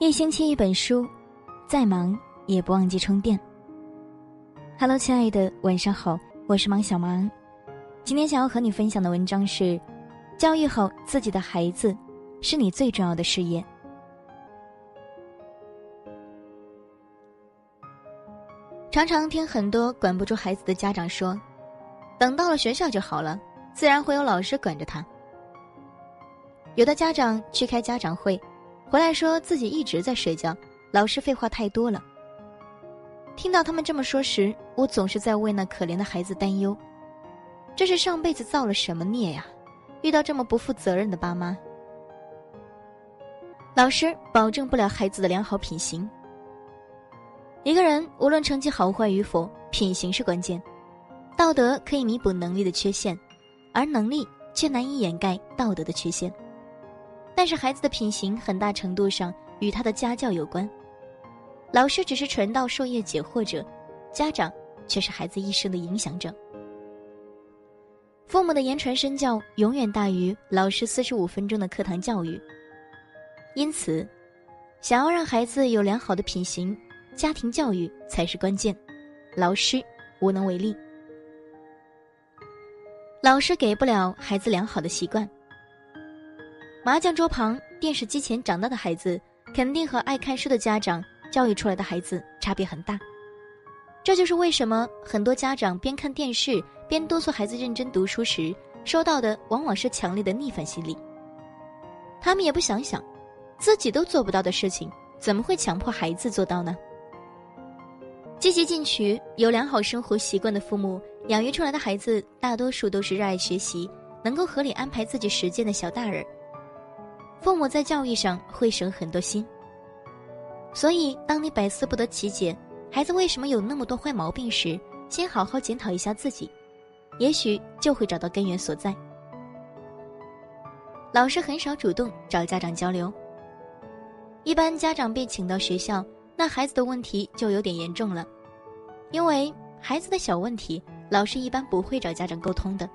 一星期一本书，再忙也不忘记充电。Hello，亲爱的，晚上好，我是芒小芒。今天想要和你分享的文章是：教育好自己的孩子，是你最重要的事业。常常听很多管不住孩子的家长说：“等到了学校就好了，自然会有老师管着他。”有的家长去开家长会。回来说自己一直在睡觉，老师废话太多了。听到他们这么说时，我总是在为那可怜的孩子担忧。这是上辈子造了什么孽呀？遇到这么不负责任的爸妈。老师保证不了孩子的良好品行。一个人无论成绩好坏与否，品行是关键。道德可以弥补能力的缺陷，而能力却难以掩盖道德的缺陷。但是孩子的品行很大程度上与他的家教有关，老师只是传道授业解惑者，家长却是孩子一生的影响者。父母的言传身教永远大于老师四十五分钟的课堂教育。因此，想要让孩子有良好的品行，家庭教育才是关键，老师无能为力。老师给不了孩子良好的习惯。麻将桌旁、电视机前长大的孩子，肯定和爱看书的家长教育出来的孩子差别很大。这就是为什么很多家长边看电视边督促孩子认真读书时，收到的往往是强烈的逆反心理。他们也不想想，自己都做不到的事情，怎么会强迫孩子做到呢？积极进取、有良好生活习惯的父母养育出来的孩子，大多数都是热爱学习、能够合理安排自己时间的小大人。父母在教育上会省很多心，所以当你百思不得其解，孩子为什么有那么多坏毛病时，先好好检讨一下自己，也许就会找到根源所在。老师很少主动找家长交流，一般家长被请到学校，那孩子的问题就有点严重了，因为孩子的小问题，老师一般不会找家长沟通的。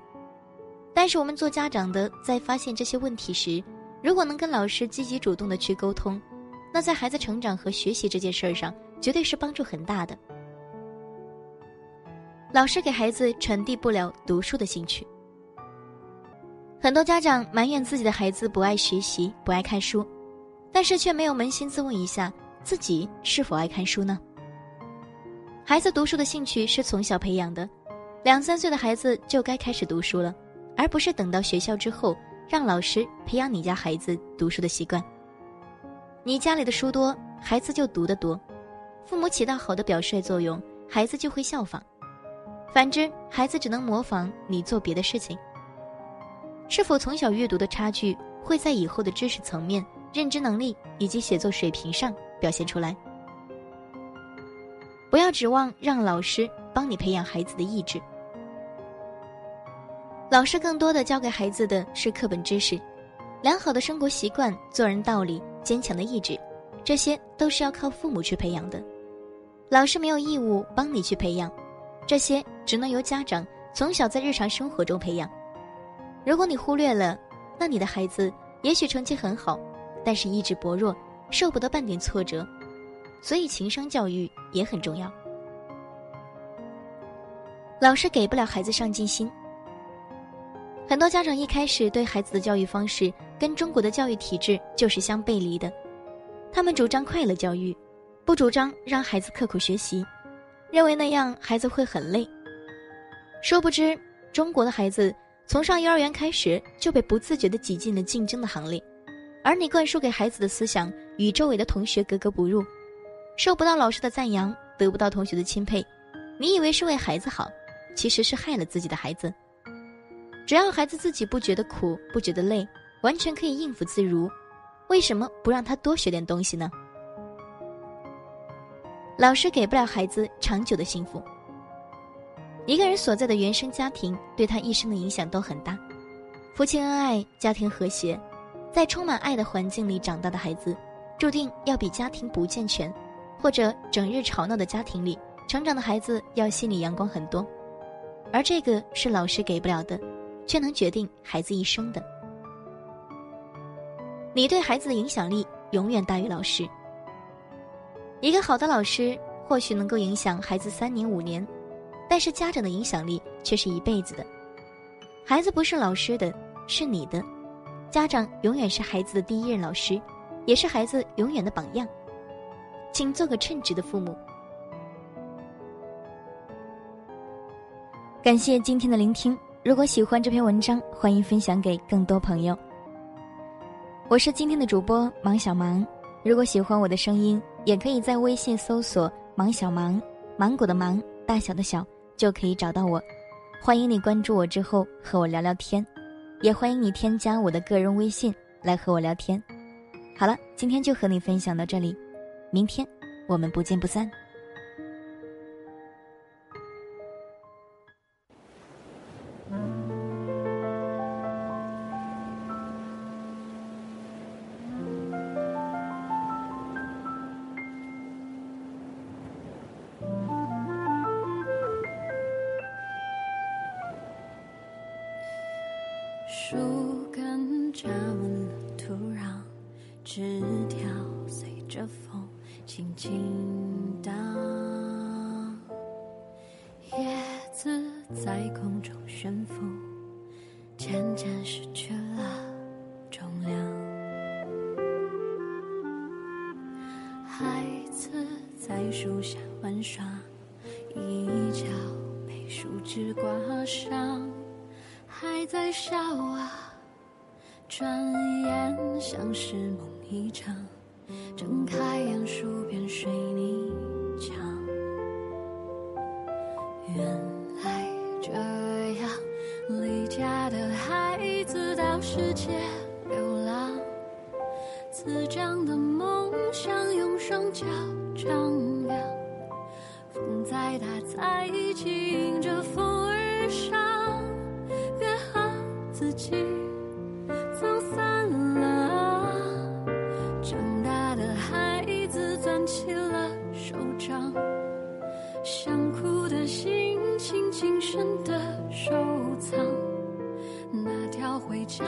但是我们做家长的，在发现这些问题时，如果能跟老师积极主动的去沟通，那在孩子成长和学习这件事儿上，绝对是帮助很大的。老师给孩子传递不了读书的兴趣，很多家长埋怨自己的孩子不爱学习、不爱看书，但是却没有扪心自问一下自己是否爱看书呢？孩子读书的兴趣是从小培养的，两三岁的孩子就该开始读书了，而不是等到学校之后。让老师培养你家孩子读书的习惯。你家里的书多，孩子就读得多；父母起到好的表率作用，孩子就会效仿。反之，孩子只能模仿你做别的事情。是否从小阅读的差距，会在以后的知识层面、认知能力以及写作水平上表现出来。不要指望让老师帮你培养孩子的意志。老师更多的教给孩子的是课本知识，良好的生活习惯、做人道理、坚强的意志，这些都是要靠父母去培养的。老师没有义务帮你去培养，这些只能由家长从小在日常生活中培养。如果你忽略了，那你的孩子也许成绩很好，但是意志薄弱，受不得半点挫折。所以情商教育也很重要。老师给不了孩子上进心。很多家长一开始对孩子的教育方式跟中国的教育体制就是相背离的，他们主张快乐教育，不主张让孩子刻苦学习，认为那样孩子会很累。殊不知，中国的孩子从上幼儿园开始就被不自觉地挤进了竞争的行列，而你灌输给孩子的思想与周围的同学格格不入，受不到老师的赞扬，得不到同学的钦佩，你以为是为孩子好，其实是害了自己的孩子。只要孩子自己不觉得苦，不觉得累，完全可以应付自如，为什么不让他多学点东西呢？老师给不了孩子长久的幸福。一个人所在的原生家庭对他一生的影响都很大。夫妻恩爱，家庭和谐，在充满爱的环境里长大的孩子，注定要比家庭不健全，或者整日吵闹的家庭里成长的孩子要心里阳光很多。而这个是老师给不了的。却能决定孩子一生的。你对孩子的影响力永远大于老师，一个好的老师或许能够影响孩子三年五年，但是家长的影响力却是一辈子的。孩子不是老师的，是你的。家长永远是孩子的第一任老师，也是孩子永远的榜样。请做个称职的父母。感谢今天的聆听。如果喜欢这篇文章，欢迎分享给更多朋友。我是今天的主播芒小芒。如果喜欢我的声音，也可以在微信搜索“芒小芒”，芒果的芒，大小的小，就可以找到我。欢迎你关注我之后和我聊聊天，也欢迎你添加我的个人微信来和我聊天。好了，今天就和你分享到这里，明天我们不见不散。树根扎稳了土壤，枝条随着风轻轻荡，叶子在空中悬浮，渐渐失去了重量。转眼像是梦一场。睁开眼，数遍水泥墙。原来这样，离家的孩子到世界流浪。滋长的梦想，用双脚丈量。风再大，再急，想哭的心情谨慎的收藏，那条回家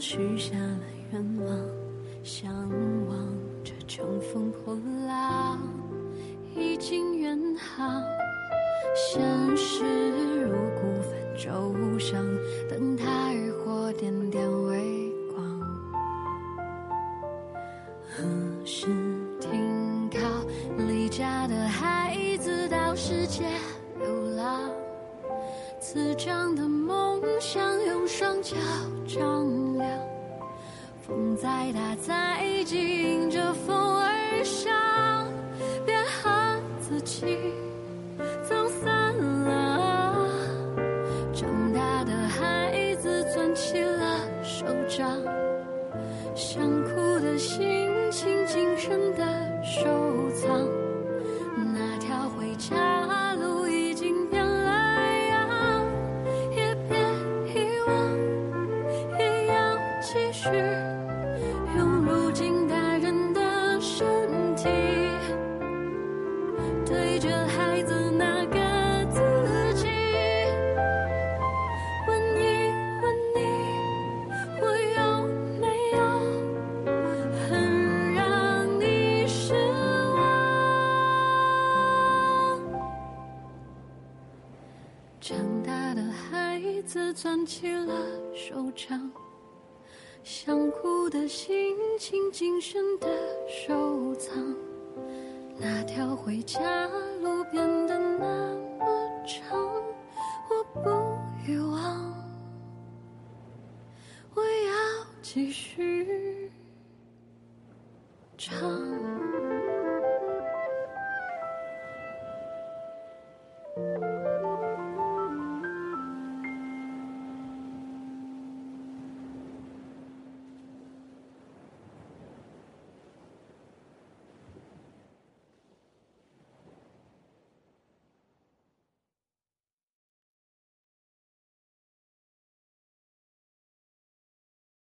许下了愿望，向往着乘风破浪，已经远航。现实如孤帆舟上，灯塔渔火点点微光。何时停靠？离家的孩子到世界流浪，滋长的梦想用双脚丈量。风再大再紧，迎着风是，用如今大人的身体，对着孩子那个自己问一问你，我有没有很让你失望？长大的孩子攥起了手掌。想哭的心情谨慎的收藏。那条回家路变得那么长，我不遗忘，我要继续唱。